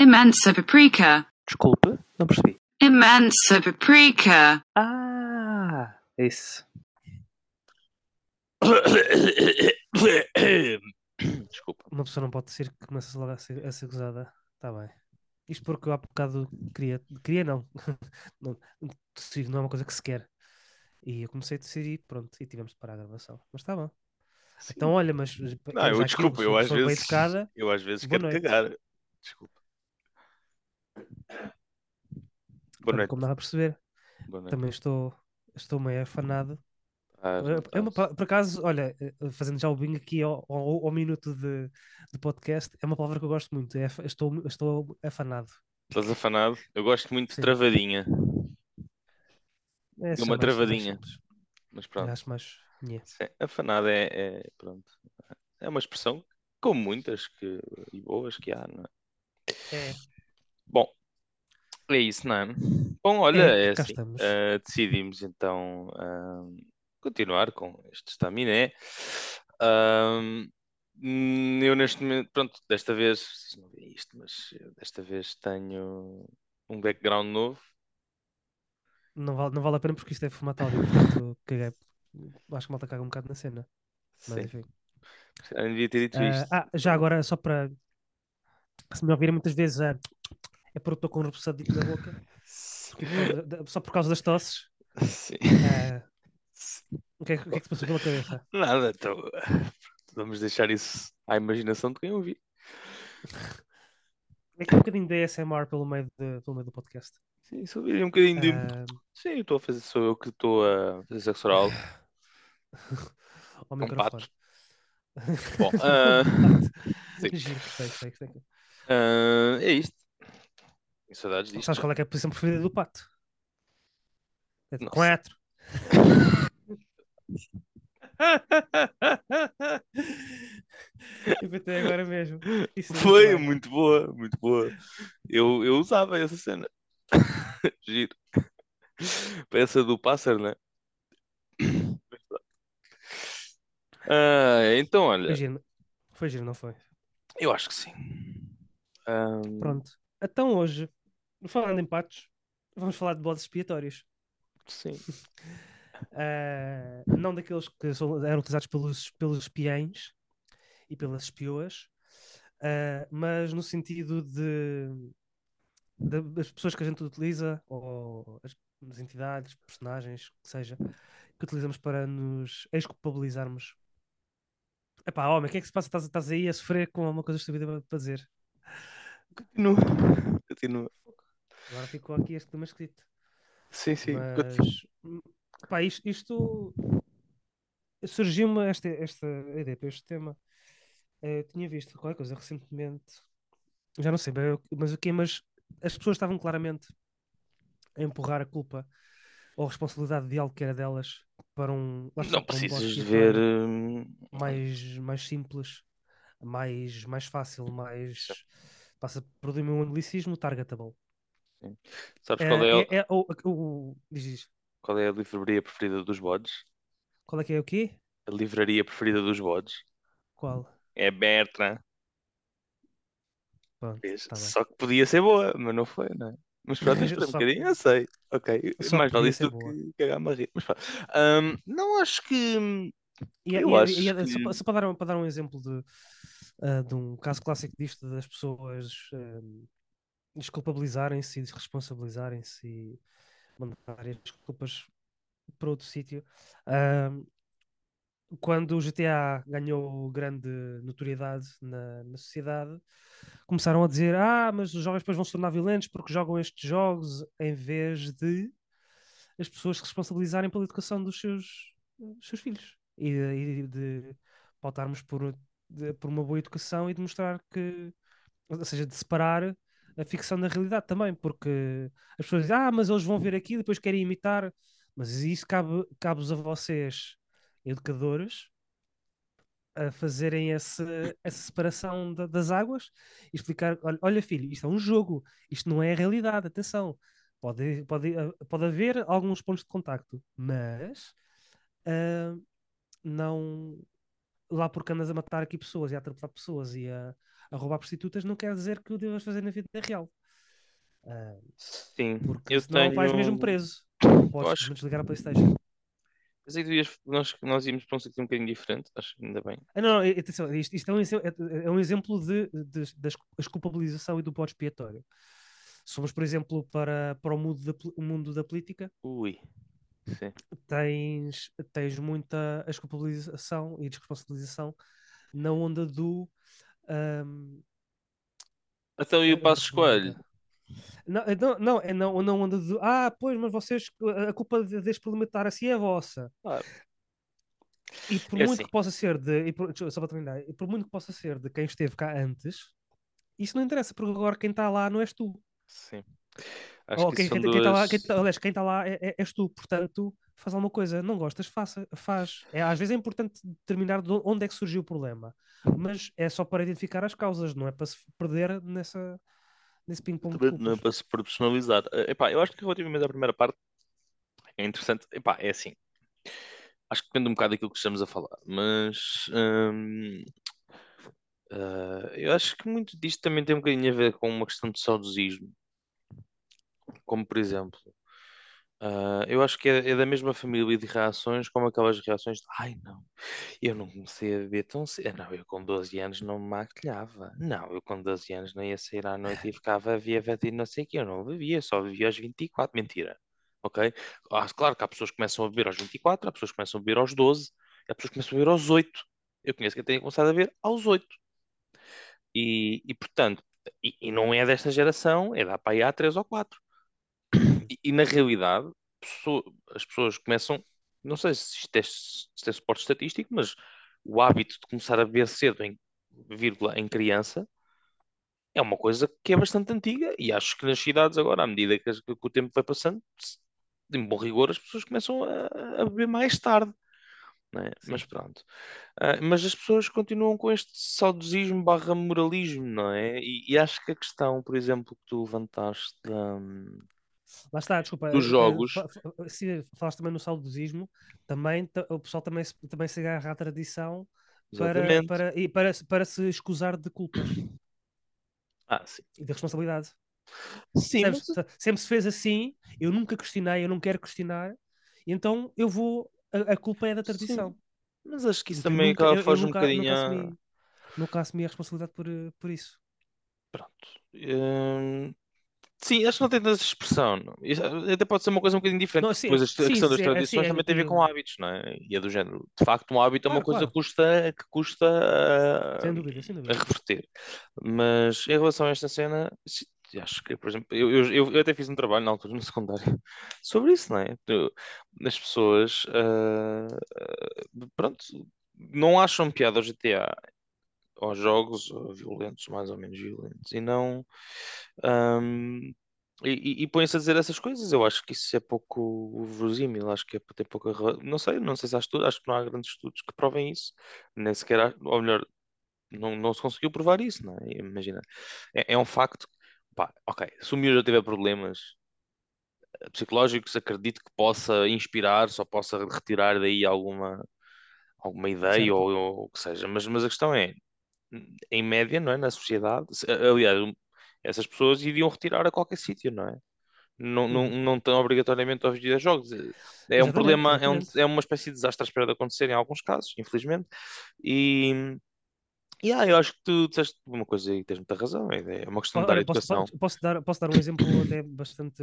Imensa paprika. Desculpe, não percebi. Imensa paprika. Ah, isso. Desculpa. Uma pessoa não pode ser que começa logo a ser, a ser gozada. Está bem. Isto porque há bocado queria. Queria não. não. Não é uma coisa que se quer. E eu comecei a decidir, pronto, e tivemos de parar a gravação. Mas está bom. Sim. Então, olha, mas. Não, eu desculpa, eu, às vezes. Educada, eu às vezes quero noite. cagar. Desculpa. Boa noite. Como dá a perceber, também estou, estou meio afanado. Ah, é uma, por acaso, olha, eh, fazendo já o bing aqui ao, ao, ao, minuto de, de podcast, é uma palavra que eu gosto muito. É, estou, estou afanado. Estás afanado? Eu gosto muito Sim. de travadinha. É, uma travadinha. Mais mas pronto. acho mais. Yeah. Afanado é, é, pronto. É uma expressão, como muitas que, e boas que há, não é? É. Bom, é isso, não é? Bom, olha, é, é assim, uh, decidimos então uh, continuar com este estaminé. Uh, eu neste momento, pronto, desta vez, vocês não veem isto, mas desta vez tenho um background novo. Não vale, não vale a pena porque isto é formato áudio, portanto, caguei. Acho que malta caga um bocado na cena. Mas Sim. enfim. Eu devia ter dito isto. ah, já agora, só para se me ouvirem muitas vezes, é é porque estou com um repousadito na boca. só por causa das tosses. Sim. Uh, o, que é, o que é que se passou pela cabeça? Nada, então vamos deixar isso à imaginação de quem ouvir. É que um bocadinho de ASMR pelo meio, de, pelo meio do podcast. Sim, só um bocadinho de. Uh... Sim, eu estou a fazer, sou eu que estou a fazer sexo oral. Ao microfone. Bom, uh... Giro, perfeito, perfeito. Uh, é isto. Tenho saudades disto. Sabes qual é, é a posição preferida do pato? É de quatro. eu até agora mesmo. Isso é Foi muito, muito boa, muito boa. Eu, eu usava essa cena. Giro. Peça do pássaro, né? Ah, então, olha. Foi giro. foi giro, não foi? Eu acho que sim. Um... Pronto. Então hoje, falando em patos, vamos falar de bodes expiatórios. Sim. uh, não daqueles que são, eram utilizados pelos, pelos espiães e pelas espioas, uh, mas no sentido de, de, das pessoas que a gente utiliza, ou as, as entidades, personagens, que seja, que utilizamos para nos exculpabilizarmos. Epá, homem, o que é que se passa? Estás, estás aí a sofrer com alguma coisa estúpida para dizer? Continua. Continua. Agora ficou aqui este tema escrito. Sim, sim. Mas, pá, isto, isto surgiu-me esta, esta ideia para este tema. Eu tinha visto qualquer coisa recentemente, já não sei bem, mas o que mas as pessoas estavam claramente a empurrar a culpa ou a responsabilidade de algo que era delas para um. Não precisas um de ver. Hum, mais, mais simples, mais, mais fácil, mais passa por um anglicismo targetable. Sim. Sabes qual é, é, é, é o, o, diz, Qual é a livraria preferida dos bodes? Qual é que é o quê? A livraria preferida dos bodes? Qual? É Bertrand. Pronto, tá Só que podia ser boa, mas não foi, não é? Mas pronto, isto um bocadinho, eu sei. Ok, Só mais vale isso do boa. que cagar-me a rir. Mas um, não acho que. E, eu e, acho e, que... só, só para, dar, para dar um exemplo de, uh, de um caso clássico disto das pessoas uh, desculpabilizarem-se e desresponsabilizarem-se e mandarem desculpas para outro sítio. Quando o GTA ganhou grande notoriedade na, na, sociedade, começaram a dizer: Ah, mas os jovens depois vão se tornar violentos porque jogam estes jogos, em vez de as pessoas se responsabilizarem pela educação dos seus, dos seus filhos e, e de pautarmos por de, por uma boa educação e de mostrar que, ou seja, de separar a ficção da realidade também, porque as pessoas dizem, ah, mas eles vão ver aqui e depois querem imitar, mas isso cabe, cabe a vocês, educadores, a fazerem esse, essa separação da, das águas e explicar: olha, olha, filho, isto é um jogo, isto não é a realidade, atenção. Pode, pode, pode haver alguns pontos de contacto, mas uh, não, lá porque andas a matar aqui pessoas e a atropelar pessoas e a, a roubar prostitutas, não quer dizer que o devas fazer na vida real. Uh, Sim, porque eu senão tenho... vais mesmo preso. Podes acho... desligar a Playstation. Mas aí nós, nós íamos para um sítio um bocadinho diferente, acho que ainda bem. Ah, não, não, atenção, isto, isto é, um, é, é um exemplo de, de, da culpabilização e do pó expiatório. Somos, por exemplo, para, para o, mundo da, o mundo da política. Ui. Sim. Tens, tens muita desculpabilização e desresponsabilização na onda do. Um, então, e o passo escolho? Não, não, não, é não, não onda de ah, pois, mas vocês, a culpa deste parlamentar assim é vossa. Claro. E por é muito assim. que possa ser de, e por, só para terminar, e por muito que possa ser de quem esteve cá antes, isso não interessa, porque agora quem está lá não és tu. Sim. Acho Ou quem, quem, duas... quem, tá lá, quem, tá, aliás, quem está lá é, é, és tu, portanto, faz alguma coisa. Não gostas, faça, faz. É, às vezes é importante determinar de onde é que surgiu o problema, mas é só para identificar as causas, não é para se perder nessa, nesse ping-pong. Não é para se personalizar. Eh, epá, eu acho que relativamente à primeira parte é interessante. Epá, é assim. Acho que depende um bocado daquilo que estamos a falar, mas hum, uh, eu acho que muito disto também tem um bocadinho a ver com uma questão de saudosismo. Como por exemplo, Uh, eu acho que é, é, da mesma família de reações como aquelas reações de ai não, eu não comecei a beber tão cedo. Não, eu com 12 anos não me maquilhava. Não, eu com 12 anos não ia sair à noite e ficava a ver e não sei o que. Eu não bebia, só bebia aos 24. Mentira. Ok? Ah, claro que há pessoas que começam a beber aos 24, há pessoas que começam a beber aos 12, há pessoas que começam a beber aos 8. Eu conheço quem tenha começado a beber aos 8. E, e portanto, e, e, não é desta geração, é da para aí há 3 ou 4. E, e na realidade, as pessoas começam, não sei se isto é, se é suporte estatístico, mas o hábito de começar a beber cedo em vírgula em criança é uma coisa que é bastante antiga e acho que nas cidades agora, à medida que, que o tempo vai passando, de bom rigor, as pessoas começam a, a beber mais tarde. É? Mas pronto. Uh, mas as pessoas continuam com este saudosismo barra moralismo, não é? E, e, acho que a questão, por exemplo, que tu levantaste da, Lá está, desculpa. Dos eh, jogos. Se falaste também no saudosismo, também, o pessoal também, também se agarra à tradição para, para, e para, para se escusar de culpas. Ah, sim. E de responsabilidade. Sim. Mas... Sempre se fez assim, eu nunca questionei, eu não quero questionar, então eu vou. A, a culpa é da tradição. Sim. Mas acho que isso também nunca, faz um bocadinho. Nunca assumi, nunca assumi a responsabilidade por, por isso. Pronto. Hum, Sim, acho que não tem tanta expressão. Não. Até pode ser uma coisa um bocadinho diferente. Não, sim, Depois a, sim, questão das tradições sim, é também tem a ver com hábitos, não é? E é do género. De facto, um hábito é uma coisa claro. que custa, que custa uh, sem dúvida, sem dúvida. a reverter. Mas em relação a esta cena, acho que, por exemplo, eu, eu, eu até fiz um trabalho na altura, no secundário, sobre isso, não é? As pessoas, uh, pronto, não acham piada ao GTA aos jogos violentos, mais ou menos violentos, e não. Um, e, e põe-se a dizer essas coisas. Eu acho que isso é pouco verosímil. Acho que é ter pouca. Não sei, não sei se há estudos, acho que não há grandes estudos que provem isso. Nem sequer, há, ou melhor, não, não se conseguiu provar isso, não é? Imagina. É, é um facto. Pá, ok, se o miúdo já tiver problemas eh, psicológicos, acredito que possa inspirar, só possa retirar daí alguma, alguma ideia ou, ou o que seja. Mas, mas a questão é, em média, não é? Na sociedade. Aliás, essas pessoas iriam retirar a qualquer sítio, não é? Não, não, uhum. não estão obrigatoriamente aos videojogos. É um problema, é, um, é uma espécie de desastre à espera de acontecer em alguns casos, infelizmente. E, e ah, eu acho que tu disseste uma coisa e tens muita razão. É, é uma questão de dar educação. Posso, posso, dar, posso dar um exemplo até bastante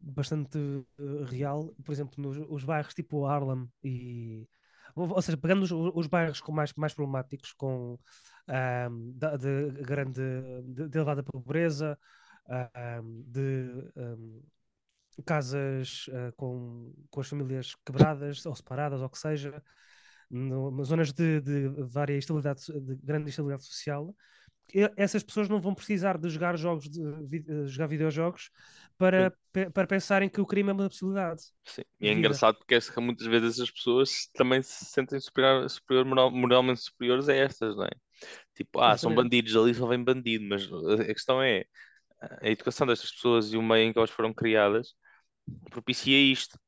bastante uh, real, por exemplo, nos os bairros tipo Harlem e ou seja, pegando os, os bairros com mais, mais problemáticos, com um, de, de, grande, de, de, elevada pobreza, um, de um, casas uh, com, com as famílias quebradas ou separadas, ou que seja, no, zonas de, de vária instabilidade, de grande instabilidade social, essas pessoas não vão precisar de jogar jogos de, jogar videojogos para, para pensarem que o crime é uma possibilidade. Sim, e é engraçado porque é muitas vezes as pessoas também se sentem superior, superior moral, moralmente superiores a estas, não é? Tipo, ah, são bandidos, ali só vem bandido, mas a questão é a educação destas pessoas e o meio em que elas foram criadas propicia isto.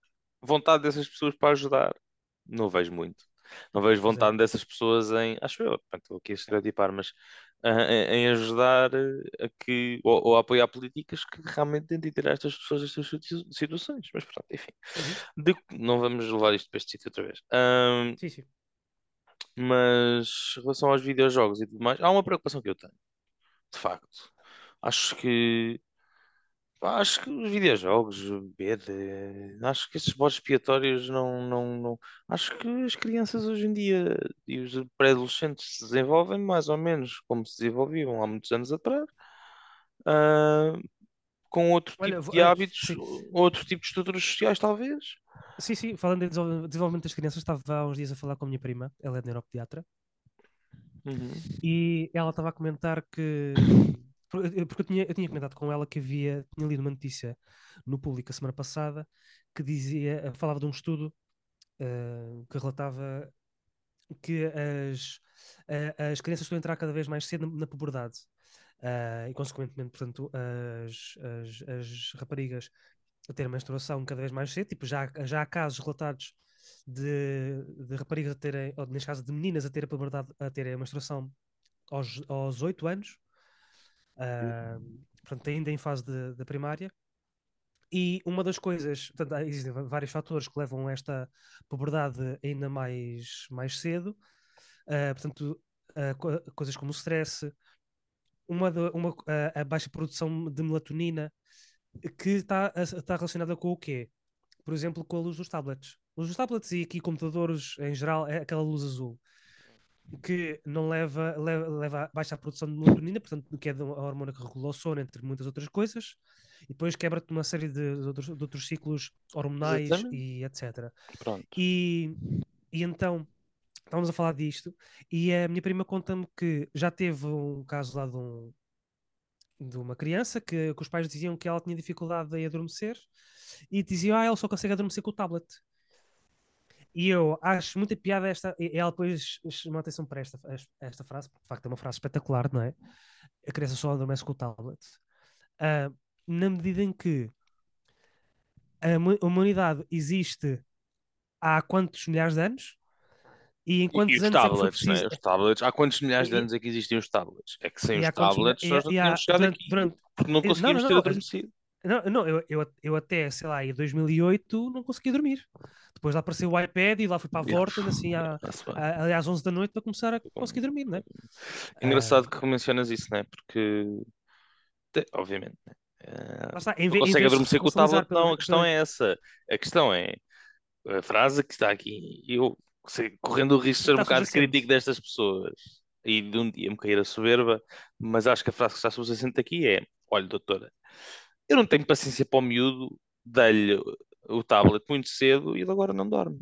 Vontade dessas pessoas para ajudar, não vejo muito. Não vejo vontade dessas pessoas em, acho eu, estou aqui a estereotipar, mas em, ajudar a que, ou, ou, a apoiar políticas que realmente tentem tirar estas pessoas destas situações. Mas pronto, enfim. Uhum. De, não vamos levar isto para este sítio outra vez. Um, sim, sim. Mas em relação aos videojogos e tudo mais, há uma preocupação que eu tenho, de facto. Acho que acho que os videojogos, beber, acho que esses bodes expiatórios não, não, não. Acho que as crianças hoje em dia e os pré-adolescentes se desenvolvem mais ou menos como se desenvolviam há muitos anos atrás, ah, com outro Olha, tipo de hábitos, sim. outro tipo de estruturas sociais, talvez. Sim, sim, falando em desenvolvimento das crianças, estava há uns dias a falar com a minha prima, ela é neuropediatra, uhum. e ela estava a comentar que. Porque eu tinha, eu tinha comentado com ela que havia, tinha lido uma notícia no público a semana passada que dizia, falava de um estudo uh, que relatava que as, uh, as crianças estão a entrar cada vez mais cedo na, na puberdade. Uh, e consequentemente, portanto, as, as, as raparigas a ter menstruação cada vez mais cedo, tipo, já, já há casos relatados de, de raparigas a terem, ou neste caso de meninas a terem a puberdade, a terem a menstruação aos, aos 8 anos, uh, portanto, ainda em fase de primária. E uma das coisas, portanto, existem vários fatores que levam a esta puberdade ainda mais, mais cedo, uh, portanto, uh, coisas como o stress, uma, de, uma a baixa produção de melatonina, que está, está relacionada com o quê? Por exemplo, com a luz dos tablets. Luz dos tablets e aqui computadores em geral é aquela luz azul que não leva, leva, leva a baixa produção de melatonina, portanto, que é a hormona que regula o sono, entre muitas outras coisas, e depois quebra-te uma série de, de, outros, de, outros, ciclos hormonais Exatamente. e etc. Pronto. E, e então, estávamos a falar disto, e a minha prima conta-me que já teve um caso lá de um, de uma criança que, que, os pais diziam que ela tinha dificuldade em adormecer e diziam, ah, ela só consegue adormecer com o tablet. E eu acho muita piada esta. E ela depois chamou a atenção para esta, esta frase, porque de facto é uma frase espetacular, não é? A criança só adormece com o tablet. Uh, na medida em que a humanidade existe há quantos milhares de anos? E em quantos e anos tablets, é foi preciso... né? Os tablets, há quantos milhares de anos é que existem os tablets? É que sem os tablets nós não tínhamos chegado durante, aqui durante... porque não conseguimos não, não, não, ter adormecido. Não, não eu, eu, eu até, sei lá, em 2008 não conseguia dormir. Depois lá apareceu o iPad e lá fui para a porta, assim, à, à, às 11 da noite para começar a conseguir dormir, não é? Engraçado ah, que mencionas isso, não é? Porque, obviamente, né? Uh, está, em, não consegue adormecer com o tablet, não, a questão é essa. A questão é a frase que está aqui. Eu sei, correndo o risco de ser um bocado crítico destas pessoas e de um dia me cair a soberba, mas acho que a frase que está subjacente aqui é: olha, doutora, eu não tenho paciência para o miúdo, dei-lhe o tablet muito cedo e ele agora não dorme.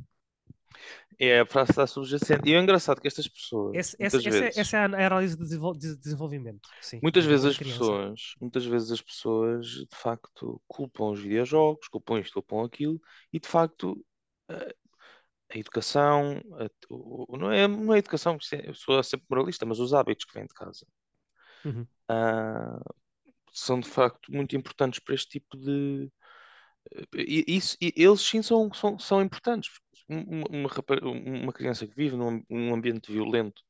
É a frase está subjacente. E é engraçado que estas pessoas. Esse, essa, vezes, essa, é a análise de desenvolvimento. Sim, muitas vezes as pessoas, muitas vezes as pessoas de facto culpam os videojogos, culpam isto, culpam aquilo, e de facto a educação, a, não, é, não é a educação, eu sou sempre moralista, mas os hábitos que vêm de casa uhum. uh, são de facto muito importantes para este tipo de. E, isso, eles sim são, são, são importantes. Uma, uma, criança que vive num, num ambiente violento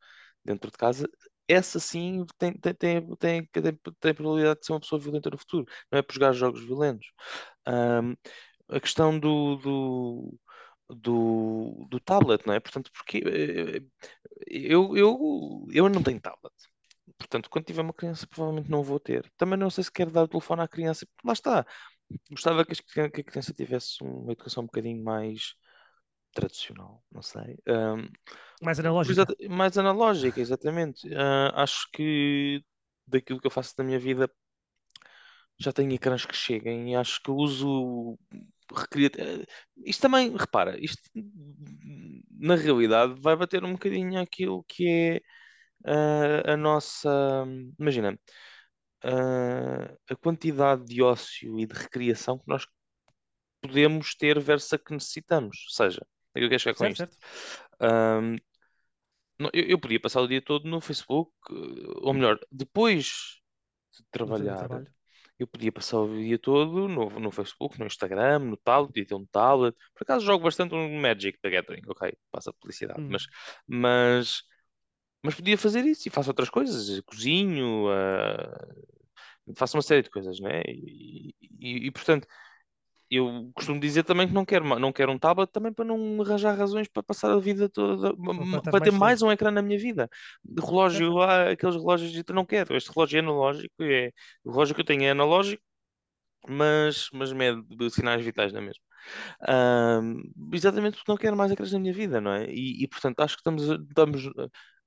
dentro de casa, essa sim tem, tem, tem, tem, tem, tem probabilidade de ser uma pessoa violenta no futuro, não é por jogar jogos violentos. Um, a questão do, do, do, do tablet, não é? Portanto, porque eh, eu, eu, eu não tenho tablet. Portanto, quando tiver uma criança, provavelmente não vou ter. Também não sei se quero dar o telefone à criança. Lá está. Gostava que a criança tivesse uma educação um bocadinho mais tradicional, não sei. Um, mais analógica. Mais analógica, exatamente. Uh, acho que daquilo que eu faço da minha vida já tenho ecrãs que cheguem e acho que uso recria... Eh, isto também, repara, isto na realidade vai bater um bocadinho aquilo que é uh, a nossa. Imagina, uh, a quantidade de ócio e de recriação que nós podemos ter versus a que necessitamos. Ou seja, o que eu quero chegar com certo, isto? Certo. eu, eu podia passar o dia todo no Facebook, ou melhor, depois de trabalhar eu podia passar o dia todo no, no Facebook, no Instagram, no tablet, podia ter um tablet. Por acaso jogo bastante um Magic da Gathering, ok, passa publicidade, Hum. mas, mas, mas podia fazer isso e faço outras coisas, cozinho, uh, faço uma série de coisas, né? E, e, e, portanto, eu costumo dizer também que não quero, não quero um tablet também para não arranjar razões para passar a vida toda, Para ter mais mais um ecrã na minha vida. De relógio, há aqueles relógios de eu não quero. Este relógio é analógico, é, o relógio que eu tenho é analógico, mas, mas mede sinais vitais na mesma. Ahm, exatamente porque não quero mais ecrãs na minha vida, não é? E, e, portanto acho que estamos, estamos,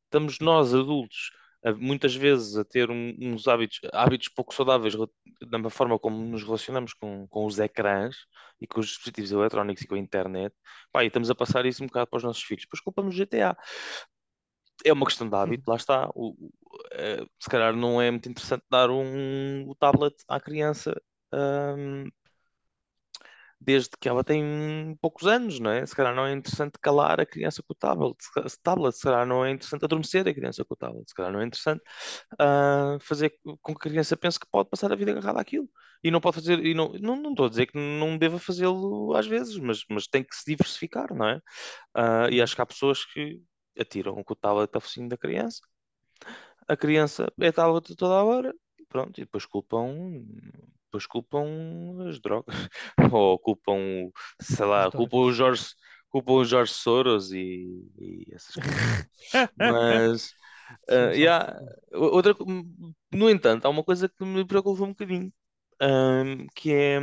estamos nós adultos a- muitas vezes a ter um- uns hábitos, hábitos pouco saudáveis na forma como nos relacionamos com, com os ecrãs e com os dispositivos eletrónicos e com a internet. Pá, e estamos a passar isso um bocado para os nossos filhos. Depois culpamos o GTA. É uma questão de hábito, lá está. O, o- eh, se calhar não é muito interessante dar um, o tablet à criança. ahm, desde que ela tem poucos anos, não é? Se calhar não é interessante calar a criança com o tablet, se tablet, se calhar não é interessante adormecer a criança com o tablet, se calhar não é interessante ah, fazer com que a criança pense que pode passar a vida agarrada àquilo. E não pode fazer, e não, não, não estou a dizer que não deva fazê-lo às vezes, mas, mas tem que se diversificar, não é? Ah, e acho que há pessoas que atiram com o tablet ao focinho da criança, a criança é tablet a toda a hora, pronto, e depois culpam, depois culpam as drogas, ou culpam, sei lá, culpam o. Jorge, culpam o Jorge Soros e, e essas coisas. Mas, só- yeah, outra, no entanto, há uma coisa que me preocupa um bocadinho, ahm, que é,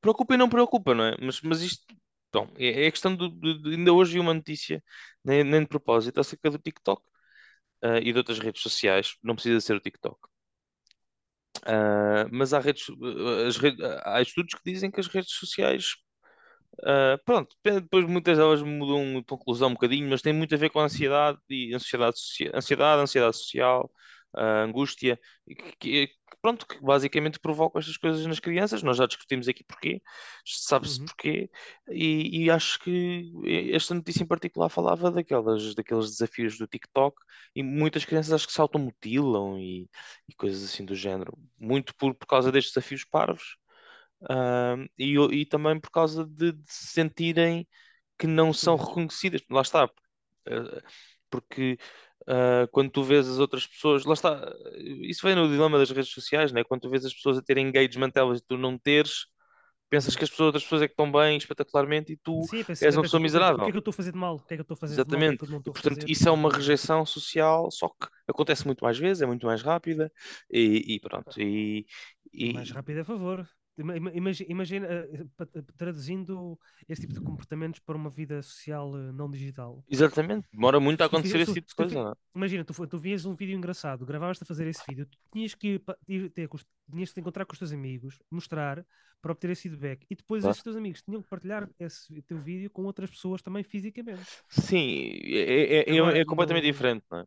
preocupa e não preocupa, não é? Mas, mas isto, bom, é, é a questão do, de, de- ainda hoje vi uma notícia, nem, nem de propósito, acerca do TikTok, ah, e de outras redes sociais, não precisa ser o TikTok. Ah, mas há redes, ah, redes, há estudos que dizem que as redes sociais Uh, pronto, depois muitas delas mudam de conclusão um bocadinho, mas tem muito a ver com a ansiedade e ansiedade, ansiedade, ansiedade social, uh, angústia, que, que- pronto, que basicamente provocam estas coisas nas crianças. Nós já discutimos aqui porquê, sabe-se Uhum. porquê, e, e acho que esta notícia em particular falava daquelas, daqueles desafios do TikTok, e muitas crianças acho que se automutilam e, e coisas assim do género, muito por, por causa destes desafios parvos. Um, e, e também por causa de, de se sentirem que não são reconhecidas. Lá está, uh, porque uh, quando tu vês as outras pessoas, lá está, isso vem no dilema das redes sociais, né? Quando tu vês as pessoas a terem engagement elas e tu não teres, pensas que as pessoas, outras pessoas é que estão bem espetacularmente e tu Sim, és uma pessoa é que- o miserável. que é que eu estou a fazer de mal? O que é que eu estou a fazer de mal? É Exatamente. portanto, fazer? isso é uma rejeição social, só que acontece muito mais vezes, é muito mais rápida e, e pronto. E, e- Mais rápido, a favor. Ima- ima- Imagina, imagina, eh, eh, traduzindo esse tipo de comportamentos para uma vida social eh, não digital. exatamente, demora muito a tu acontecer esse se- tipo de tu coisa. é? Imagina, tu, tu vias um vídeo engraçado, gravavas-te a fazer esse vídeo, tu tinhas que ir, ter tinhas te encontrar com os teus amigos, mostrar para obter esse feedback. E depois Claro. esses teus amigos tinham que partilhar esse teu vídeo com outras pessoas também fisicamente. Sim, é, é, é- é completamente diferente, não é?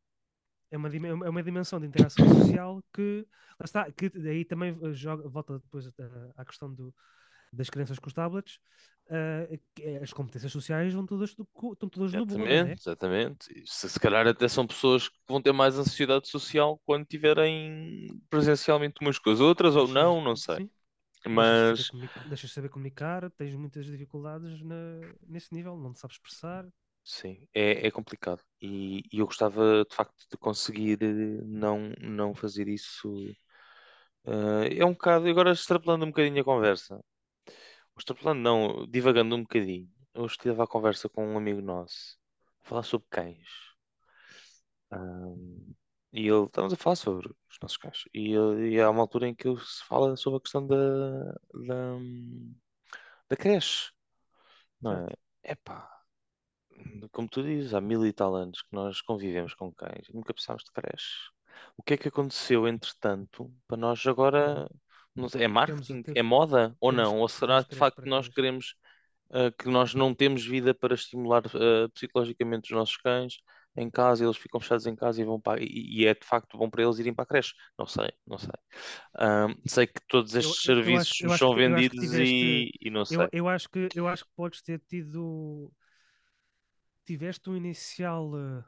É uma, é uma dimensão de interação social que, está, que daí também eh, joga, volta depois eh, à questão do, das crianças com os tablets, é- as competências sociais vão todas, estão todas no bolo, não é? Exatamente, exatamente. Se, se calhar até são pessoas que vão ter mais ansiedade social quando tiverem presencialmente umas com as outras ou não, não sei. sim, Mas deixas de saber comunicar, tens muitas dificuldades na, nesse nível, não te sabes expressar. Sim, é, é complicado. E, e eu gostava de facto de conseguir eh, não, não fazer isso. Eh, é um bocado, agora extrapolando um bocadinho a conversa. Extrapolando não, divagando um bocadinho. Eu estive a conversa com um amigo nosso, a falar sobre cães. E ele, estamos a falar sobre os nossos cães. E, ele- e há uma altura em que ele se fala sobre a questão da, da, da creche, não é? Certo. Epá, como tu dizes, há mil e tal anos que nós convivemos com cães e nunca precisámos de creche. O que é que aconteceu, entretanto, para nós agora, não sei, é marketing, é moda ou não? Ou será de facto que nós queremos, ah, que nós não temos vida para estimular ah, psicologicamente os nossos cães em casa, eles ficam fechados em casa e vão para, e, e é de facto bom para eles irem para a creche? Não sei, não sei. Sei que todos estes eu- serviços eu nos acho são eu que vendidos tiveste- e, e não sei. Eu, eu, acho que, eu acho que podes ter tido. Tiveste um inicial eh,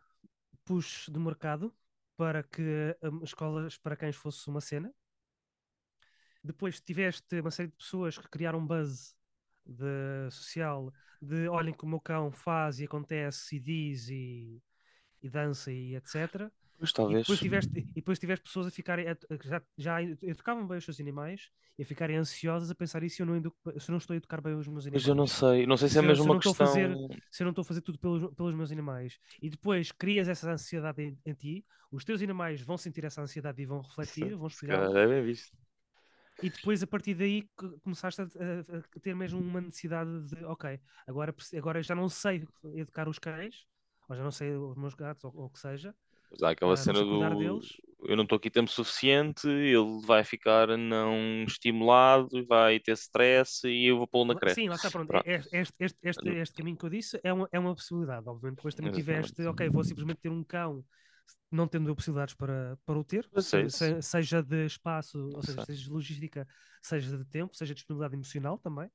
push do mercado para que hum, escolas para cães fosse uma cena. depois tiveste uma série de pessoas que criaram buzz de social de olhem como o meu cão faz e acontece e diz e, e dança e etc. Pois talvez. E depois tiveste, e depois tiveste pessoas a ficarem a, já, já educavam bem os seus animais e a ficarem ansiosas a pensar isso se eu não, educo, se eu não estou a educar bem os meus animais. Mas eu não sei, não sei se, é mesmo uma questão. Fazer, se eu não estou a fazer tudo pelos, pelos meus animais e depois crias essa ansiedade em, em ti, os teus animais vão sentir essa ansiedade e vão refletir, vão explicar. É bem visto. E depois, a partir daí, começaste a, a, a, ter mesmo uma necessidade de, ok, agora, agora já não sei educar os cães, ou já não sei os meus gatos, ou o que seja. Mas há aquela ah, cena do deles. eu não estou aqui tempo suficiente, ele vai ficar não estimulado, vai ter stress e eu vou pô-lo na creche. Sim, lá está, pronto. pronto. Este, este, este, este, caminho que eu disse é uma, é uma possibilidade, obviamente. Depois também tiveste, ok, vou simplesmente ter um cão não tendo possibilidades para, para o ter, se, seja de espaço, ou seja, seja de logística, seja de tempo, seja de disponibilidade emocional também.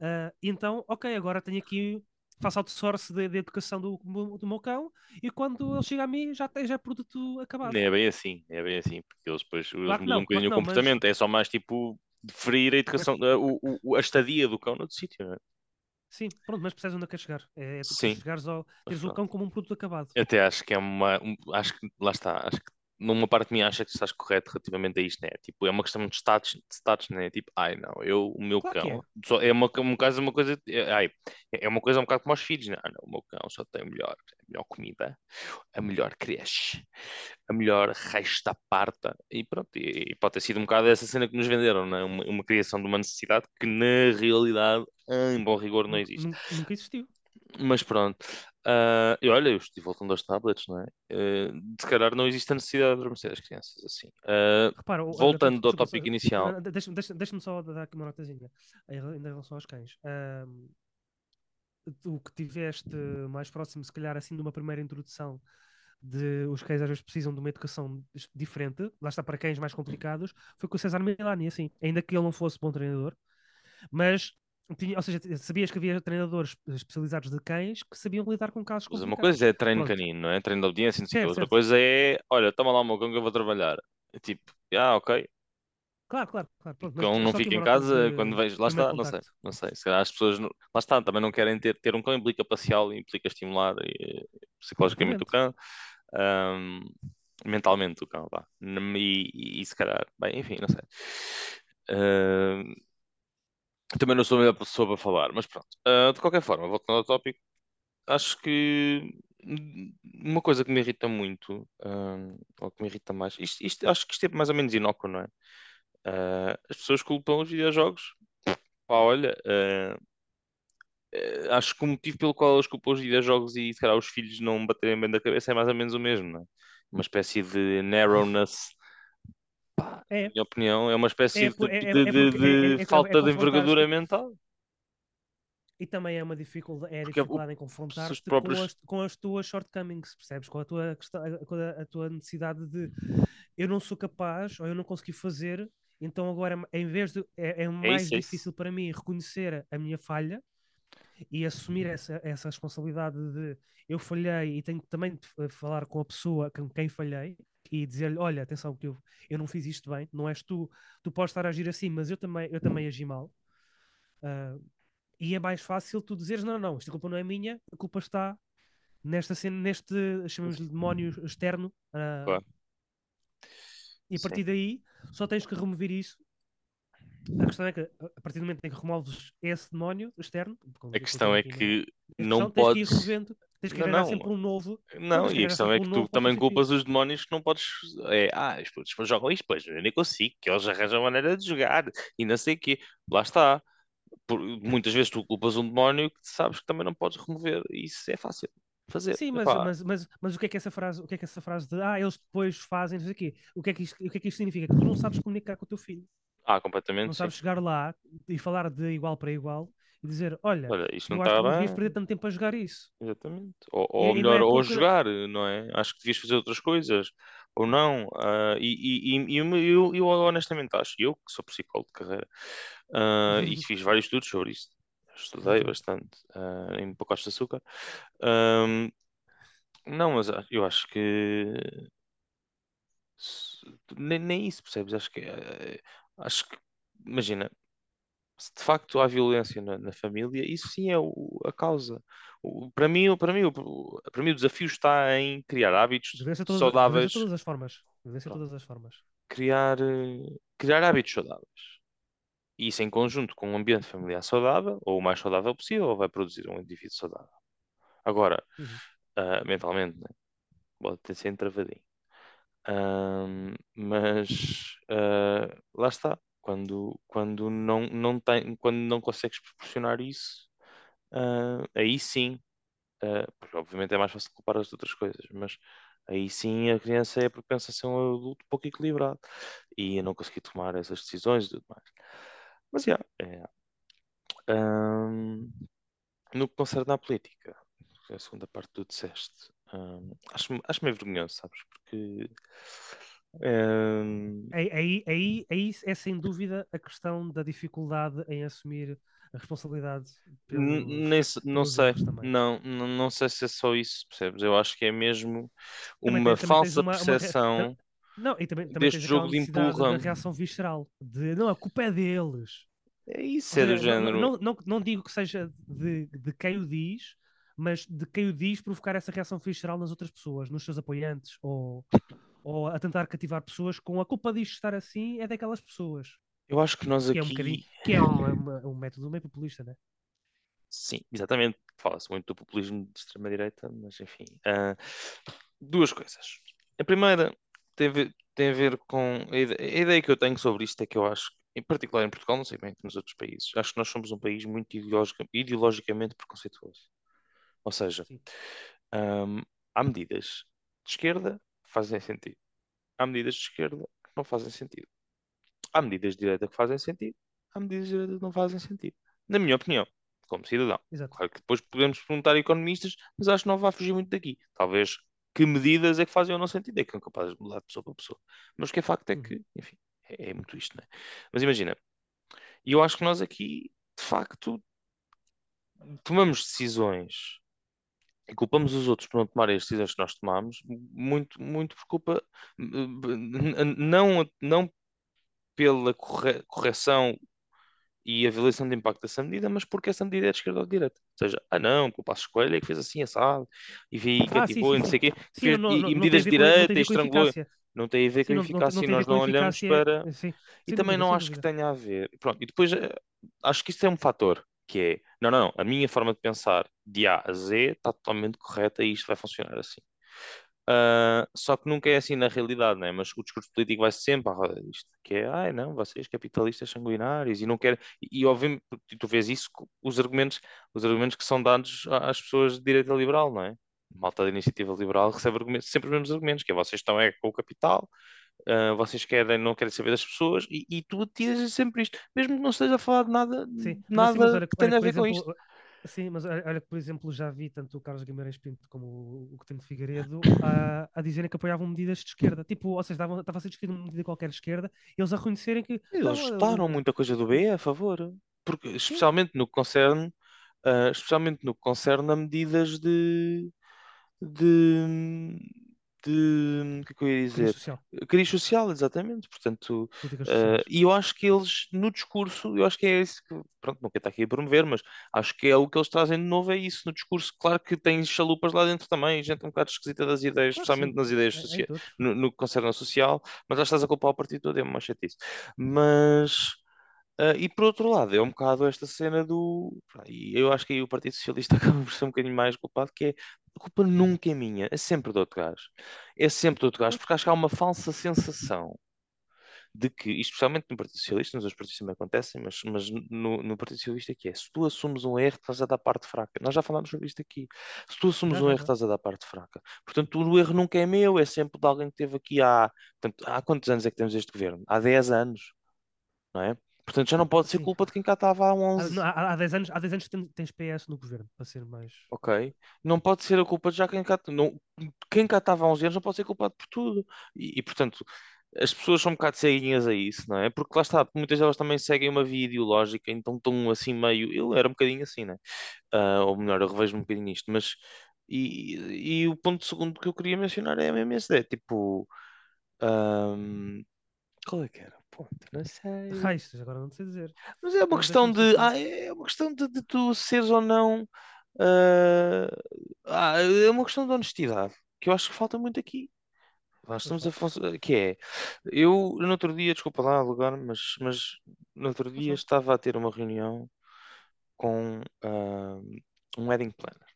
Uh, então, ok, agora tenho aqui, faço outsource de educação do, do meu cão e quando ele chega a mim já já é produto acabado. é bem assim, é bem assim, porque eles depois eles claro mudam um bocadinho claro o comportamento, mas... é só mais tipo ferir a educação, mas... a, o, o, a estadia do cão no sítio, não é? Sim, pronto, mas percebes onde é que chegar. É, é Sim. chegares ao. teres o cão como um produto acabado. Até acho que é uma. Um, acho que lá está. Acho que numa parte de mim acha que estás correto relativamente a isto, né? Tipo, é uma questão de status, de status né? Tipo, ai não, eu, o meu claro cão. É. Só, é uma, um caso, uma coisa. É, ai, é uma coisa um bocado como aos filhos, né? Ah, não, o meu cão só tem melhor, a melhor comida, a melhor creche, a melhor resto da parta. E pronto, e, e, pode ter sido um bocado essa cena que nos venderam, né? Uma, uma criação de uma necessidade que na realidade, em bom rigor, não existe. Nunca existiu. Mas pronto. Uh, e olha, eu estive voltando aos tablets, não é? Uh, se calhar não existe a necessidade de adormecer as crianças assim. Uh, Repara, voltando ao tópico inicial. Deixa-me deixa, deixa só dar aqui uma notazinha em relação aos cães. o que tiveste mais próximo, se calhar, assim, de uma primeira introdução de os cães às vezes precisam de uma educação diferente, lá está para cães mais complicados, foi com o César Milani, assim, ainda que ele não fosse bom treinador, mas tinha, ou seja, sabias que havia treinadores especializados de cães que sabiam lidar com casos Mas uma coisa é treino Pronto. canino, não é? Treino de audiência, não sei certo, outra certo. coisa é, olha, toma lá o meu cão que eu vou trabalhar. É tipo, ah, ok. Claro, claro, claro. Pronto, cão não fica em casa de, quando vejo, lá está, não sei, não sei. Se calhar as pessoas, não, lá está, também não querem ter, ter um cão, implica parcial, implica estimular e, psicologicamente o cão, um, mentalmente o cão, vá. E, e, e, se calhar, bem, enfim, não sei. Uh, também não sou a melhor pessoa para falar, mas pronto. Uh, de qualquer forma, voltando ao tópico, acho que uma coisa que me irrita muito, uh, ou que me irrita mais, isto, isto, acho que isto é mais ou menos inócuo, não é? Uh, as pessoas culpam os videojogos. Pá, olha, acho que o motivo pelo qual elas culpam os videojogos e se calhar os filhos não baterem bem da cabeça é mais ou menos o mesmo, não é? Uma espécie de narrowness é. na minha opinião, é uma espécie é, de, é, é, falta de envergadura mental. E também é uma dificuldade, é a dificuldade em confrontar-te próprios... com, as, com as tuas shortcomings, percebes? Com a tua, com a, a, tua necessidade de eu não sou capaz ou eu não consegui fazer, então agora em vez de é, é mais isso, difícil para mim reconhecer a minha falha e assumir essa, essa responsabilidade de eu falhei e tenho também de falar com a pessoa com quem falhei e dizer-lhe: Olha, atenção, que eu, eu não fiz isto bem, não és tu, tu podes estar a agir assim, mas eu também, eu também agi mal. Uh, e é mais fácil tu dizeres: Não, não, esta culpa não é minha, a culpa está nesta cena, neste, chamamos-lhe demónio externo. Uh, claro. E a partir Sim. daí só tens que remover isso. A questão é que a partir do momento em que removes esse demónio externo, a questão é que não podes. Tens que arranjar sempre um novo. Não, e a questão é que um tu também culpas os demónios que não podes. É, ah, os putos jogam isto, pois eu nem consigo, que eles arranjam a maneira de jogar e não sei o quê. Lá está. Por, muitas vezes tu culpas um demónio que sabes que também não podes remover. E isso é fácil fazer. Sim, mas, mas, mas, mas, o que é que essa frase, o que é que essa frase de ah, eles depois fazem, não sei o que é que isto, o que é que isto significa? Que tu não sabes comunicar com o teu filho. Ah, completamente. Não sabes sim. chegar lá e falar de igual para igual e dizer: Olha, Olha isto não está que não devias perder tanto tempo a jogar isso. Exatamente. Ou, ou e, melhor, é ou jogar, não é? Acho que devias fazer outras coisas, ou não. Uh, e, e, e eu, eu, honestamente acho, eu que sou psicólogo de carreira, uh, e fiz vários estudos sobre isso, estudei bastante uh, em pacotes de açúcar. não, mas eu acho que nem, nem isso, percebes? Acho que, acho que imagina, se de facto há violência na, na família, isso sim é o- a causa. O- para mim, para mim, o, para mim o desafio está em criar hábitos todas, saudáveis, violência de todas as formas. Violência todas as formas. criar, eh, criar hábitos saudáveis. E isso em conjunto com um ambiente familiar saudável, ou o mais saudável possível, vai produzir um indivíduo saudável. Agora, Uhum. ah, mentalmente, né? Pode ter sido travadinho. Mas ah, lá está. Quando, quando não, não tem, quando não consegues proporcionar isso, ah, aí sim, ah, porque obviamente é mais fácil culpar as outras coisas, mas aí sim a criança é propensa a ser um adulto pouco equilibrado e a não conseguir tomar essas decisões e tudo mais. Mas já, é. Ahm, no que concerne à política, é a segunda parte tu disseste, ahm, acho, acho vergonhoso, sabes? Porque Aí, aí, aí, é sem dúvida a questão da dificuldade em assumir a responsabilidade n- pelos, nem se- não sei, não, não, não sei se é só isso, percebes? Eu acho que é mesmo Também, uma também falsa uma, uma percepção tam- Não, e também, também deste jogo de necessidade da empurra. reação visceral, de não, a culpa é deles. É isso, é do não, género. não, não, não digo que seja de, de quem o diz, mas de quem o diz provocar essa reação visceral nas outras pessoas, nos seus apoiantes, ou, ou a tentar cativar pessoas com a culpa disto estar assim é daquelas pessoas. Eu acho que nós Que é um aqui. que é uma- um método meio populista, né? Sim, exatamente. Fala-se muito do populismo de extrema-direita, mas enfim. ah, duas coisas. A primeira tem a ver, tem a ver com. A ide- a ideia que eu tenho sobre isto é que eu acho, em particular em Portugal, não sei bem nos outros países, acho que nós somos um país muito ideologica- ideologicamente preconceituoso. Ou seja, Sim. ahm, há medidas de esquerda que fazem sentido. Há medidas de esquerda que não fazem sentido. Há medidas de direita que fazem sentido. Há medidas de direita que não fazem sentido. Na minha opinião, como cidadão. Exato. Claro que depois podemos perguntar a economistas, mas acho que não vai fugir muito daqui. Talvez que medidas é que fazem ou não sentido, é que são capazes de mudar de pessoa para pessoa. Mas o que é facto é Uhum. que, enfim, é, é muito isto, não é? Mas imagina, e eu acho que nós aqui, de facto, tomamos decisões e culpamos os outros por não tomarem as decisões que nós tomamos, muito, muito por culpa, n- não, não pela corre- correção e avaliação de impacto dessa medida, mas porque essa medida é de esquerda ou de direita. Ou seja, ah não, que o Passo Coelho é que fez assim assado, e vi Ah, cativou sim, e não sei o quê, Sim, e, não, e não a medidas de direita a e estrangulou. Não tem a ver com não, eficácia e a nós não olhamos para. Sim, E também não acho que tenha a ver. Pronto, e depois eh, acho que isso é um fator que é, não, não, não, a minha forma de pensar de A a Z está totalmente correta e isto vai funcionar assim. Ah, só que nunca é assim na realidade, né? Mas o discurso político vai sempre à roda disto, que é, ai não, vocês capitalistas sanguinários e não querem, e, e obviamente tu- vês isso, os argumentos, os argumentos que são dados às pessoas de direita liberal, não é? Malta da iniciativa liberal recebe sempre os mesmos argumentos, que é vocês estão é com o capital, ah, vocês querem, não querem saber das pessoas, e, e tu tiras sempre isto, mesmo que não esteja a falar de nada, Sim, mas, sim, mas nada olha, que olha tenha a ver com exemplo, isto. sim, mas olha, que, por exemplo, já vi tanto o Carlos Guimarães Pinto como o, o Coutinho de Figueiredo a, a dizerem que apoiavam medidas de esquerda. Tipo, ou seja, estavam- estava a ser discutida uma medida qualquer de esquerda, e eles a reconhecerem que. Eles votaram muita coisa do BE a favor, porque sim, especialmente no que concerne, ah, especialmente no que concerne a medidas de, de, de, o que é que eu ia crise dizer? social, Cariz social, exatamente. Portanto, ah, sociais. e eu acho que eles, no discurso, eu acho que é isso que, pronto, não quero estar aqui a promover, mas acho que é o que eles trazem de novo, é isso no discurso. Claro que tem chalupas lá dentro também, gente um bocado esquisita das ideias, que especialmente sim, nas ideias é, é sociais, no, no que concerne ao social, mas que estás a culpar o partido todo, é uma chatice. Mas. Ah, e por outro lado, é um bocado esta cena do. E eu acho que aí o Partido Socialista acaba por ser um bocadinho mais culpado, que é a culpa nunca é minha, é sempre do outro gajo. É sempre do outro gajo, porque acho que há uma falsa sensação de que, especialmente no Partido Socialista, nos outros partidos também acontecem, mas, mas no, no Partido Socialista que é, se tu assumes um erro, estás a dar parte fraca. Nós já falámos sobre isto aqui. Se tu assumes já, um erro, estás a dar parte fraca. Portanto, o erro nunca é meu, é sempre de alguém que esteve aqui há. Portanto, há quantos anos é que temos este governo? Há 10 anos, não é? Portanto, já não pode ser Sim. culpa de quem cá estava há Há, 11. não, há, há 10 anos, há 10 anos tens PS no governo, para ser mais. Ok? Não pode ser a culpa de já quem cá. Não, quem cá estava há 11 anos não pode ser culpado por tudo. E, e, portanto, as pessoas são um bocado ceguinhas a isso, não é? Porque lá está, muitas delas também seguem uma via ideológica, então estão assim meio. Eu era um bocadinho assim, né? Ah, ou melhor, eu revejo um bocadinho isto, mas. E, e o ponto segundo que eu queria mencionar é mesmo esse, é tipo. ahm, qual é que era? Ponto, não sei. Ah, isto agora não sei dizer. Mas é uma Mas questão de. Ah, é uma questão de, de tu seres ou não. ah, ah, é uma questão de honestidade, que eu acho que falta muito aqui. Nós estamos a. Que é. Eu, no outro dia, desculpa lá alugar, mas, mas no outro dia estava a ter uma reunião com ah, um wedding planner.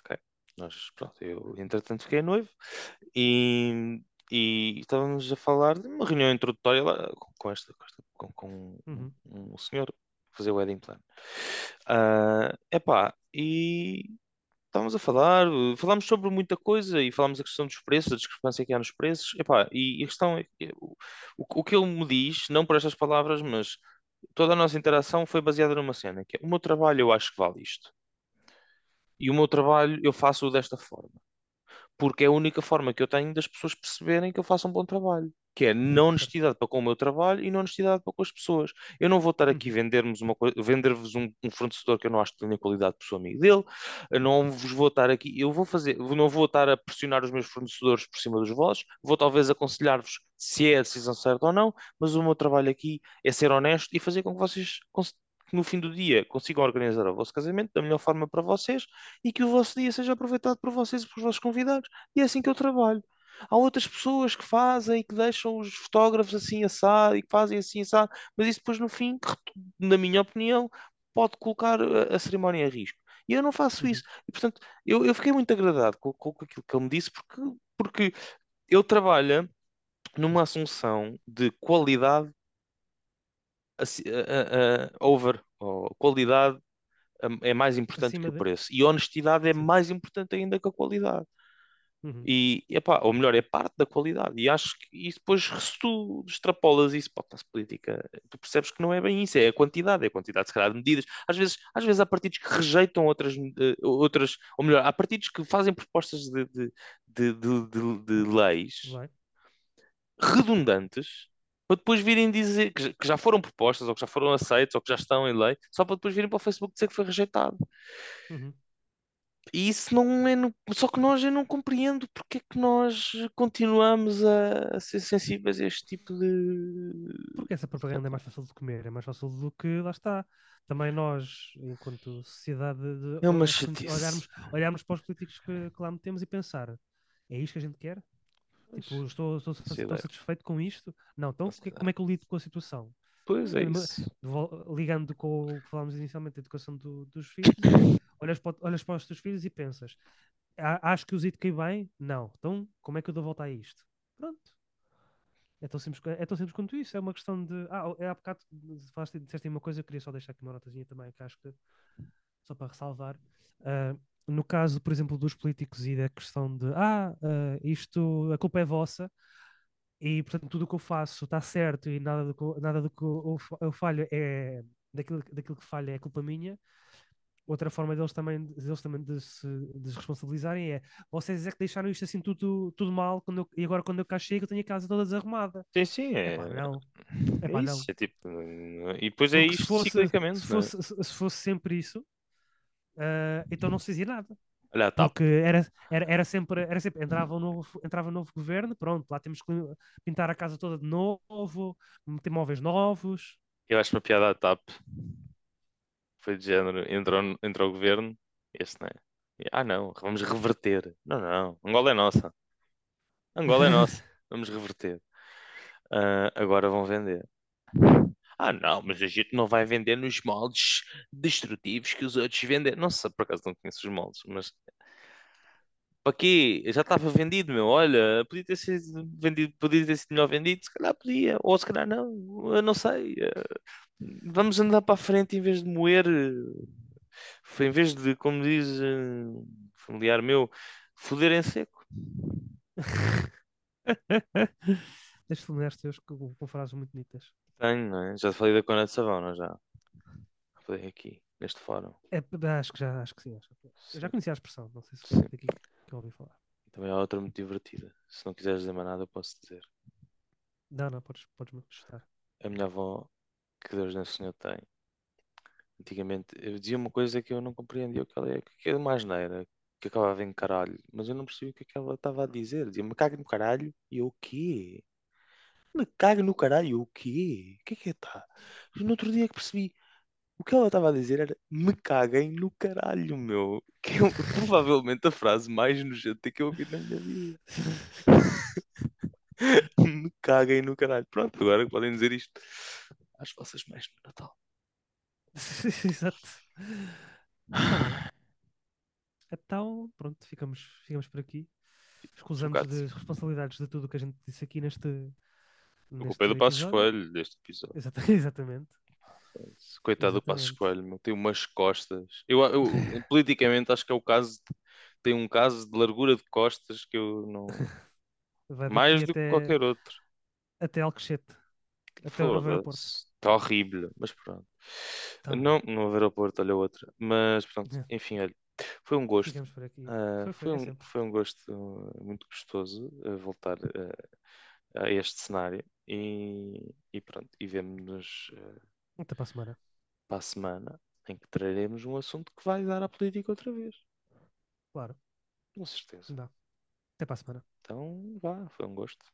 Ok? Nós, pronto, eu entretanto fiquei noivo e, e estávamos a falar de uma reunião introdutória lá com, esta, com, esta- com, com Uhum. um, senhor fazer o wedding plan. Ah, epá, e estávamos a falar, falámos sobre muita coisa e falámos a questão dos preços, a discrepância que há nos preços. Epá, e, e a questão é que o, o, que ele me diz, não por estas palavras, mas toda a nossa interação foi baseada numa cena, que é o meu trabalho eu acho que vale isto. E o meu trabalho eu faço-o desta forma. Porque é a única forma que eu tenho das pessoas perceberem que eu faço um bom trabalho. Que é na honestidade para com o meu trabalho e na honestidade para com as pessoas. Eu não vou estar aqui Uhum. vendermos uma coisa, vender-vos um, um fornecedor que eu não acho que tenha qualidade por sou amigo dele. Eu não vos vou estar aqui, eu vou fazer, não vou estar a pressionar os meus fornecedores por cima dos vossos. Vou talvez aconselhar-vos se é a decisão certa ou não, mas o meu trabalho aqui é ser honesto e fazer com que vocês que no fim do dia consigam organizar o vosso casamento da melhor forma para vocês e que o vosso dia seja aproveitado por vocês e pelos vossos convidados. E é assim que eu trabalho. Há outras pessoas que fazem e que deixam os fotógrafos assim assado e que fazem assim assado, mas isso depois no fim, na minha opinião, pode colocar a, a cerimónia em risco. E eu não faço Uhum. isso. E portanto, eu, eu fiquei muito agradado com, com aquilo que ele me disse, porque, porque ele trabalha numa assunção de qualidade over, ou qualidade é mais importante Acima que o de- preço. E honestidade é Sim. mais importante ainda que a qualidade. Uhum. E, epá, ou melhor, é parte da qualidade. E acho que e depois, se tu extrapolas isso para a classe política, tu percebes que não é bem isso, é a quantidade, é a quantidade, se calhar, de medidas. Às vezes, às vezes há partidos que rejeitam outras, eh, outras, ou melhor, há partidos que fazem propostas de, de, de, de, de- de leis Vai. redundantes para depois virem dizer que já, que já foram propostas, ou que já foram aceitas, ou que já estão em lei, só para depois virem para o Facebook dizer que foi rejeitado. Uhum. E isso não é. no- Só que nós eu não compreendo porque é que nós continuamos a, a ser sensíveis a este tipo de. Porque essa propaganda é mais fácil de comer, é mais fácil do que lá está. Também nós, enquanto sociedade, de, É chatice. olharmos, olharmos para os políticos que, que lá metemos e pensar: é isto que a gente quer? Tipo, estou, estou, estou satisfeito com isto? Não, então que- Sociedade. como é que eu lido com a situação? Pois é isso. Ligando com o que falámos inicialmente da educação do- dos filhos, é, olhas, para, olhas para os teus filhos e pensas: "A- acho que os eduquei bem? Não. Então, como é que eu dou volta a isto? Pronto. É tão simples, é tão simples quanto isso. É uma questão de. Ah, é há bocado falaste, disseste uma coisa, eu queria só deixar aqui uma notazinha também, que acho que só para ressalvar. Ah, no caso, por exemplo, dos políticos e da questão de ah, ah, isto, a culpa é vossa, e portanto tudo o que eu faço está certo e nada do que, nada do que eu, eu- falho é daquilo, daquilo que falha é culpa minha. Outra forma deles também, deles também de se desresponsabilizarem é vocês é que deixaram isto assim tudo, tudo mal quando eu- e agora quando eu cá chego eu tenho a casa toda desarrumada. Sim, sim, é. Epá, não. É Epá, não. isso. É tipo. E depois é Porque se isto fosse, ciclicamente. se não é? fosse, se- se fosse sempre isso, ah, então não se dizia nada. Olha, tá. Porque era, era, era sempre, era sempre entrava, um novo, entrava um novo governo, pronto, lá temos que pintar a casa toda de novo, meter móveis novos. Eu acho uma piada à TAP. Foi de género. Entrou, entrou o governo. Este não é. Ah, não. Vamos reverter. Não, não. Angola é nossa. Angola é nossa. Vamos reverter. Ah, agora vão vender. Ah, não, mas a gente não vai vender nos moldes destrutivos que os outros vendem. Não sei, por acaso não conheço os moldes, mas para quê? Já estava vendido, meu. Olha, podia ter sido vendido, podia ter sido melhor vendido, se calhar podia, ou se calhar não, eu não sei. Eh, Vamos andar para a frente em vez de moer, eh, em vez de, como diz eh, um familiar meu, foder em seco. Tens familiares teus com, com frases muito bonitas. Tenho, não é? Já te falei da cona de sabão, não é já? Falei aqui, neste fórum. É, acho que já, acho que sim. Acho que- eu já conhecia a expressão, não sei se foi daqui que eu ouvi falar. Também há outra muito divertida. Se não quiseres dizer mais nada, eu posso dizer. Não, não, podes, podes me chutar. A minha avó, que Deus Nosso Senhor tem, antigamente eu dizia uma coisa que eu não compreendia, que ela é, que é uma asneira, que acabava em caralho, mas eu não percebi o que é que ela estava a dizer. Dizia-me no caralho, e eu o quê? Me caga no caralho, o quê? O que é que é tá? No outro dia que percebi, o que ela estava a dizer era me caguem no caralho, meu. Que é provavelmente a frase mais nojenta que eu ouvi na minha vida. me caguem no caralho. Pronto, agora podem dizer isto às vossas mães no Natal. Exato. Então, pronto, ficamos, ficamos por aqui. Escusamos de responsabilidades de tudo o que a gente disse aqui neste. O culpa é do Passo Escolho deste episódio. Exatamente. Coitado do Passo meu. tem umas costas. Eu, eu, politicamente acho que é o caso. Tem um caso de largura de costas que eu não. Mais do que qualquer outro. Até Alcochete. Até o aeroporto. Está horrível, mas pronto. Tá não, no aeroporto, olha outra. Mas pronto, é. enfim, olha. Foi um gosto. Uh, foi, foi, um, foi, um, gosto muito gostoso uh, voltar uh, a este cenário e, e pronto, e vemos-nos até para a semana. Para a semana em que traremos um assunto que vai dar à política outra vez. Claro. Com certeza. Dá. Até para a semana. Então vá, foi um gosto.